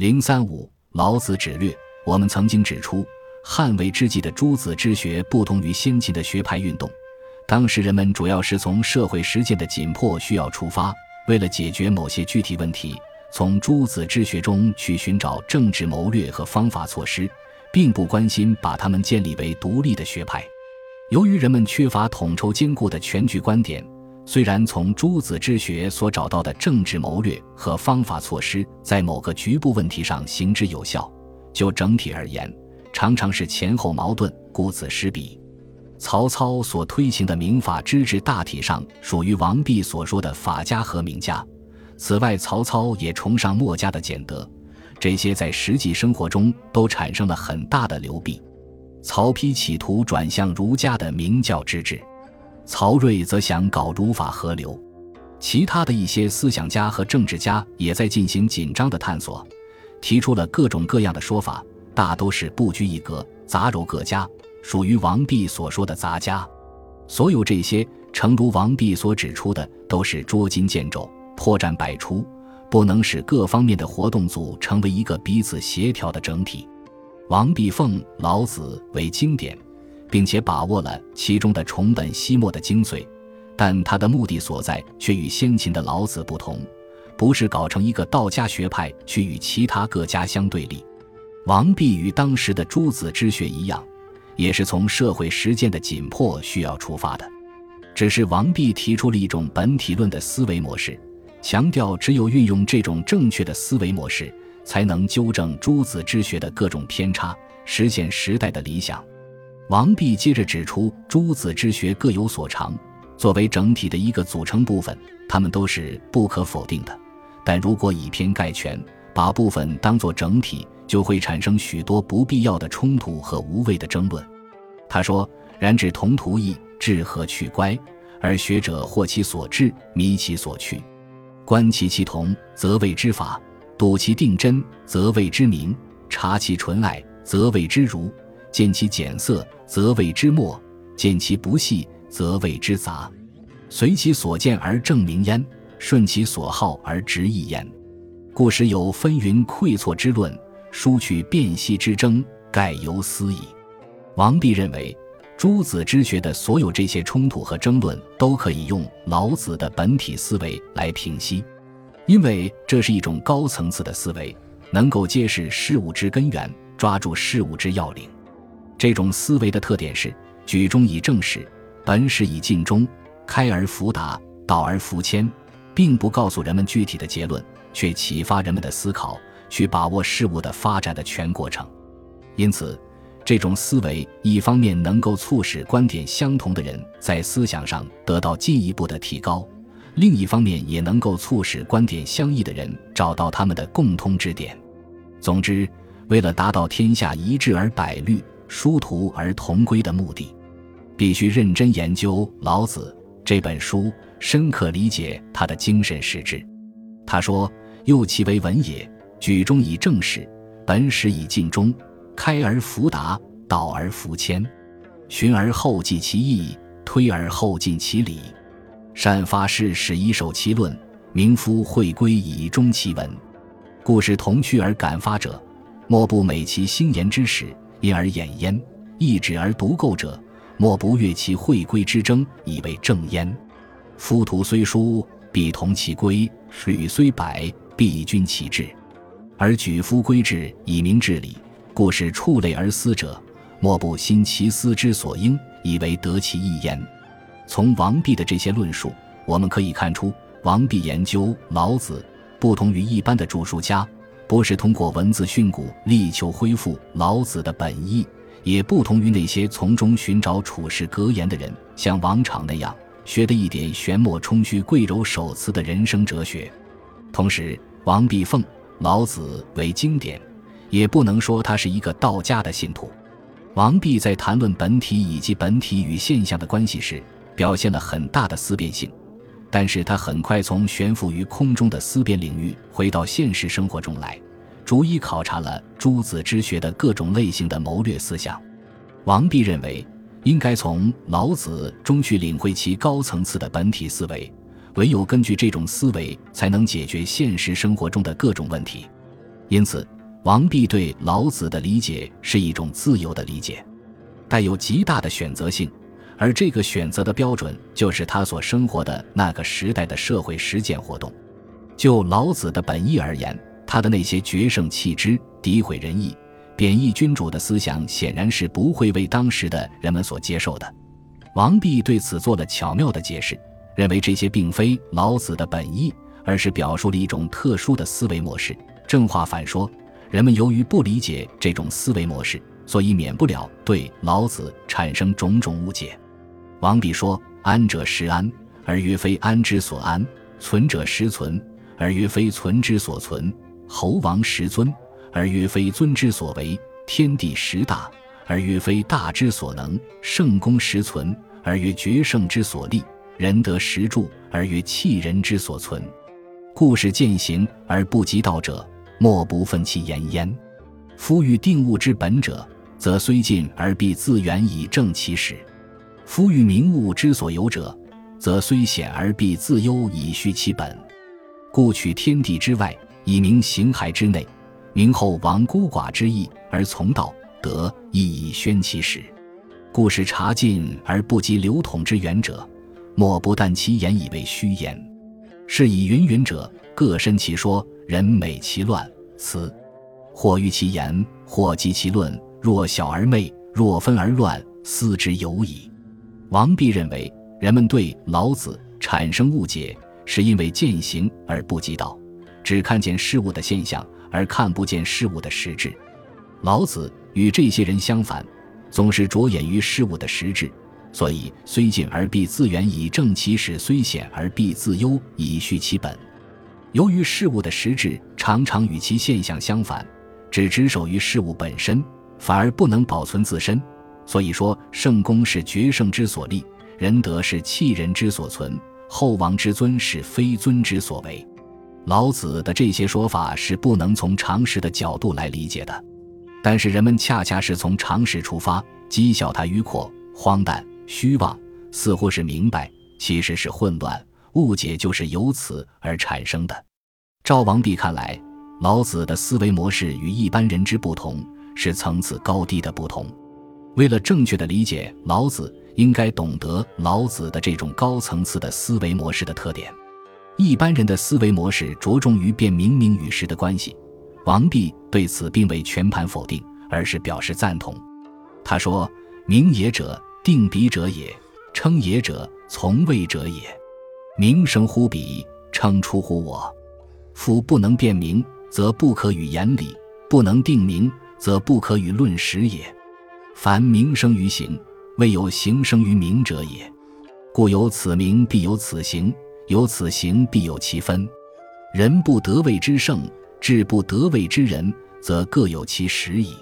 零三五，老子指略。我们曾经指出，汉魏之际的诸子之学不同于先秦的学派运动。当时人们主要是从社会实践的紧迫需要出发，为了解决某些具体问题，从诸子之学中去寻找政治谋略和方法措施，并不关心把他们建立为独立的学派。由于人们缺乏统筹兼顾的全局观点，虽然从诸子之学所找到的政治谋略和方法措施在某个局部问题上行之有效，就整体而言，常常是前后矛盾、顾此失彼。曹操所推行的民法之治，大体上属于王弼所说的法家和名家。此外，曹操也崇尚墨家的简德，这些在实际生活中都产生了很大的流弊。曹丕企图转向儒家的明教之治，曹睿则想搞儒法合流。其他的一些思想家和政治家也在进行紧张的探索，提出了各种各样的说法，大都是不拘一格、杂糅各家。属于王弼所说的杂家，所有这些，诚如王弼所指出的，都是捉襟见肘、破绽百出，不能使各方面的活动组成为一个彼此协调的整体。王弼奉老子为经典，并且把握了其中的重本析末的精髓，但他的目的所在却与先秦的老子不同，不是搞成一个道家学派去与其他各家相对立。王弼与当时的诸子之学一样。也是从社会实践的紧迫需要出发的，只是王弼提出了一种本体论的思维模式，强调只有运用这种正确的思维模式，才能纠正诸子之学的各种偏差，实现时代的理想。王弼接着指出，诸子之学各有所长，作为整体的一个组成部分，他们都是不可否定的。但如果以偏概全，把部分当作整体，就会产生许多不必要的冲突和无谓的争论。他说：“然指同图异，志和去乖，而学者获其所志，迷其所去，观其其同，则谓之法；睹其定真，则谓之明；察其纯爱，则谓之儒；见其简色，则谓之末；见其不细，则谓之杂。随其所见而正明焉，顺其所好而直意焉。故时有分云馈错之论。”疏取辨析之争，盖由斯矣。王弼认为，诸子之学的所有这些冲突和争论，都可以用老子的本体思维来平息，因为这是一种高层次的思维，能够揭示事物之根源，抓住事物之要领。这种思维的特点是：举中以正始，本始以尽终，开而弗达，导而弗谦，并不告诉人们具体的结论，却启发人们的思考。去把握事物的发展的全过程，因此，这种思维一方面能够促使观点相同的人在思想上得到进一步的提高，另一方面也能够促使观点相异的人找到他们的共通之点。总之，为了达到天下一致而百虑、殊途而同归的目的，必须认真研究《老子》这本书，深刻理解他的精神实质。他说：“又其为文也。”举中以正始，本始以尽终，开而弗达，导而弗谦，循而后继其义，推而后进其理。善发事始以守其论，明夫会归以终其文。故事同趣而感发者，莫不美其兴言之始，因而掩焉；一止而独构者，莫不悦其会归之争，以为正焉。夫徒虽疏，必同其归；水虽百，必均其志。而举夫归志以明治理，故使触类而思者，莫不心其思之所应，以为得其意焉。从王弼的这些论述，我们可以看出，王弼研究老子不同于一般的著书家，不是通过文字训诂力求恢复老子的本意，也不同于那些从中寻找处世格言的人，像王昶那样学的一点玄墨冲虚、贵柔守辞的人生哲学。同时，王弼奉。老子为经典，也不能说他是一个道家的信徒。王弼在谈论本体以及本体与现象的关系时，表现了很大的思辨性，但是他很快从悬浮于空中的思辨领域回到现实生活中来，逐一考察了诸子之学的各种类型的谋略思想。王弼认为，应该从老子中去领会其高层次的本体思维。唯有根据这种思维，才能解决现实生活中的各种问题。因此，王弼对老子的理解是一种自由的理解，带有极大的选择性，而这个选择的标准就是他所生活的那个时代的社会实践活动。就老子的本意而言，他的那些决胜弃之、诋毁仁义、贬义君主的思想，显然是不会为当时的人们所接受的。王弼对此做了巧妙的解释，认为这些并非老子的本意，而是表述了一种特殊的思维模式。正话反说，人们由于不理解这种思维模式，所以免不了对老子产生种种误解。王弼说：“安者实安，而曰非安之所安；存者实存，而曰非存之所存；侯王实尊，而曰非尊之所为；天地实大。”而曰非大之所能，圣功实存；而曰决胜之所立，仁德实著；而曰弃人之所存。故事践行而不及道者，莫不愤其言焉。夫欲定物之本者，则虽近而必自远以正其始；夫欲明物之所由者，则虽显而必自忧以虚其本。故取天地之外，以明形骸之内；明后王孤寡之意，而从道。德亦以宣其始，故事察尽而不及流统之源者，莫不但其言以为虚言。是以云云者，各申其说，人美其乱辞，或欲其言，或及其论。若小而昧，若分而乱，思之有矣。王弼认为，人们对老子产生误解，是因为见行而不及道，只看见事物的现象，而看不见事物的实质。老子。与这些人相反，总是着眼于事物的实质，所以虽近而必自远以正其始，虽险而必自忧以续其本。由于事物的实质常常与其现象相反，只执守于事物本身，反而不能保存自身。所以说，圣公是决胜之所立，仁德是弃人之所存，后王之尊是非尊之所为。老子的这些说法是不能从常识的角度来理解的。但是人们恰恰是从常识出发，讥笑他迂阔、荒诞、虚妄，似乎是明白，其实是混乱，误解就是由此而产生的。赵王弼看来，老子的思维模式与一般人之不同，是层次高低的不同。为了正确的理解老子，应该懂得老子的这种高层次的思维模式的特点。一般人的思维模式着重于辨明明与实的关系。王弼对此并未全盘否定，而是表示赞同。他说：“名也者，定彼者也；称也者，从谓者也。名生乎彼，称出乎我。夫不能辨明，则不可与言理；不能定名，则不可与论实也。凡名生于形，未有形生于名者也。故有此名，必有此形；有此形，必有其分。人不得位之圣。”智不得位之人，则各有其实矣。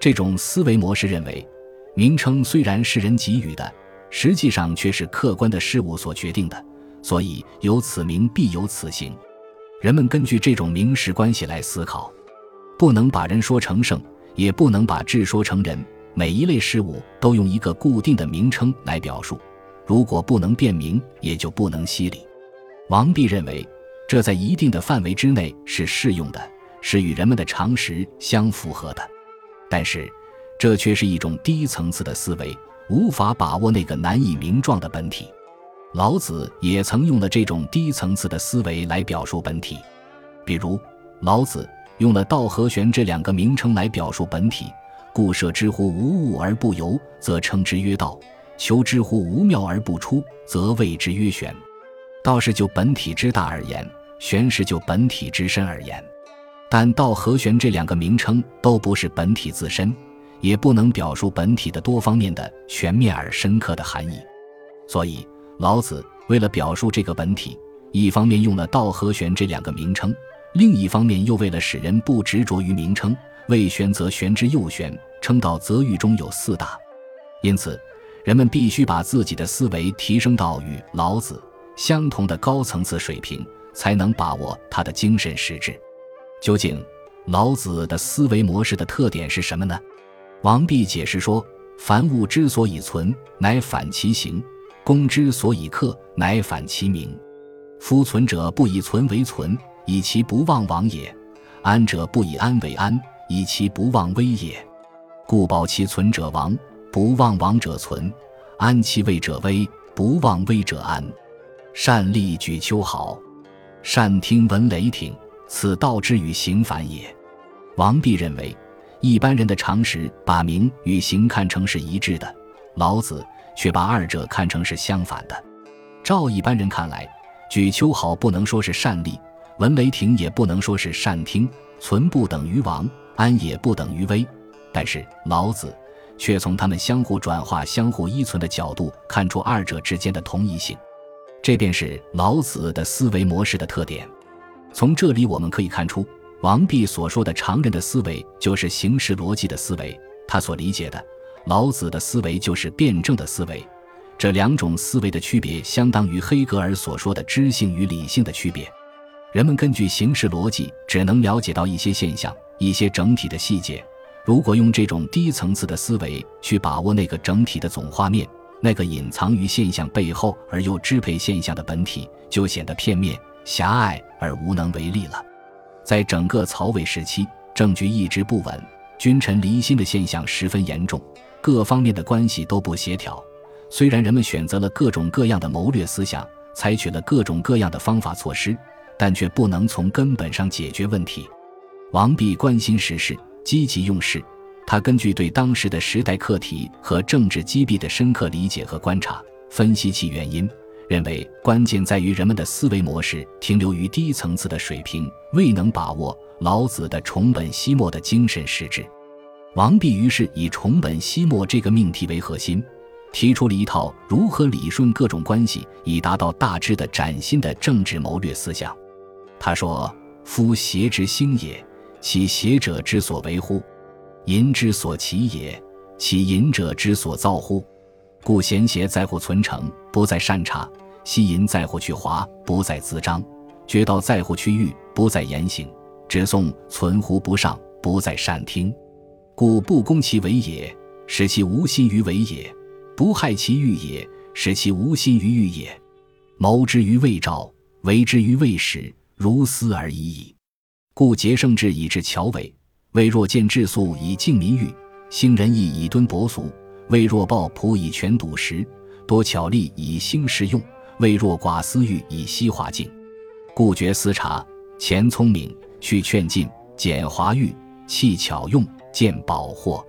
这种思维模式认为，名称虽然是人给予的，实际上却是客观的事物所决定的，所以有此名必有此形。人们根据这种名实关系来思考，不能把人说成圣，也不能把智说成人。每一类事物都用一个固定的名称来表述，如果不能辨明，也就不能析理。王弼认为。这在一定的范围之内是适用的，是与人们的常识相符合的，但是，这却是一种低层次的思维，无法把握那个难以名状的本体。老子也曾用了这种低层次的思维来表述本体，比如，老子用了道和玄这两个名称来表述本体：故设之乎无物而不由，则称之曰道；求之乎无妙而不出，则谓之曰玄。道是就本体之大而言，玄是就本体之深而言。但道和玄这两个名称都不是本体自身，也不能表述本体的多方面的全面而深刻的含义。所以，老子为了表述这个本体，一方面用了道和玄这两个名称，另一方面又为了使人不执着于名称，为玄则玄之又玄，称道则域中有四大。因此，人们必须把自己的思维提升到与老子。相同的高层次水平，才能把握他的精神实质。究竟老子的思维模式的特点是什么呢？王弼解释说：“凡物之所以存，乃反其形；公之所以克，乃反其名。夫存者不以存为存，以其不忘亡也；安者不以安为安，以其不忘危也。故保其存者亡，不忘亡者存；安其位者危，不忘危者安。善利举秋毫，善听闻雷霆，此道之与行反也。王弼认为，一般人的常识把名与行看成是一致的，老子却把二者看成是相反的。照一般人看来，举秋毫不能说是善利，闻雷霆也不能说是善听，存不等于亡，安也不等于危。但是老子却从他们相互转化、相互依存的角度看出二者之间的同一性，这便是老子的思维模式的特点。从这里我们可以看出。王弼所说的常人的思维，就是形式逻辑的思维；他所理解的老子的思维，就是辩证的思维。这两种思维的区别，相当于黑格尔所说的知性与理性的区别。人们根据形式逻辑，只能了解到一些现象、一些整体的细节。如果用这种低层次的思维去把握那个整体的总画面，那个隐藏于现象背后而又支配现象的本体，就显得片面、狭隘而无能为力了。在整个曹魏时期，政局一直不稳，君臣离心的现象十分严重，各方面的关系都不协调。虽然人们选择了各种各样的谋略思想，采取了各种各样的方法措施，但却不能从根本上解决问题。王弼关心时事，积极用事，他根据对当时的时代课题和政治机弊的深刻理解和观察，分析其原因。认为关键在于人们的思维模式停留于低层次的水平，未能把握老子的重本息末的精神实质。王弼于是以重本息末这个命题为核心，提出了一套如何理顺各种关系以达到大致的崭新的政治谋略思想。他说：“夫邪之兴也，其邪者之所为乎？淫之所起也，其淫者之所造乎？”故贤邪在乎存诚，不在善察；希淫在乎去华，不在滋章；绝道在乎去欲，不在言行；只颂存乎不上，不在善听。故不攻其为也，使其无心于为也；不害其欲也，使其无心于欲也。谋之于未兆，为之于未始，如斯而已矣。故节圣志以治巧伪，为若见质素以敬民欲，兴仁义以敦薄俗。为若抱朴以全笃实，多巧力以兴实用；为若寡私欲以息化静，故觉思察，前聪明，去劝进，简华欲，弃巧用，见宝货。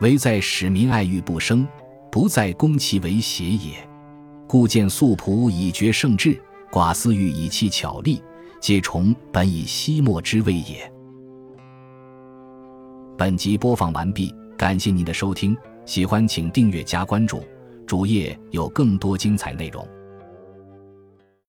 唯在使民爱欲不生，不在攻其为邪也。故见素朴以绝圣智，寡私欲以弃巧力，皆虫本以西莫之谓也。本集播放完毕，感谢您的收听。喜欢请订阅加关注，主页有更多精彩内容。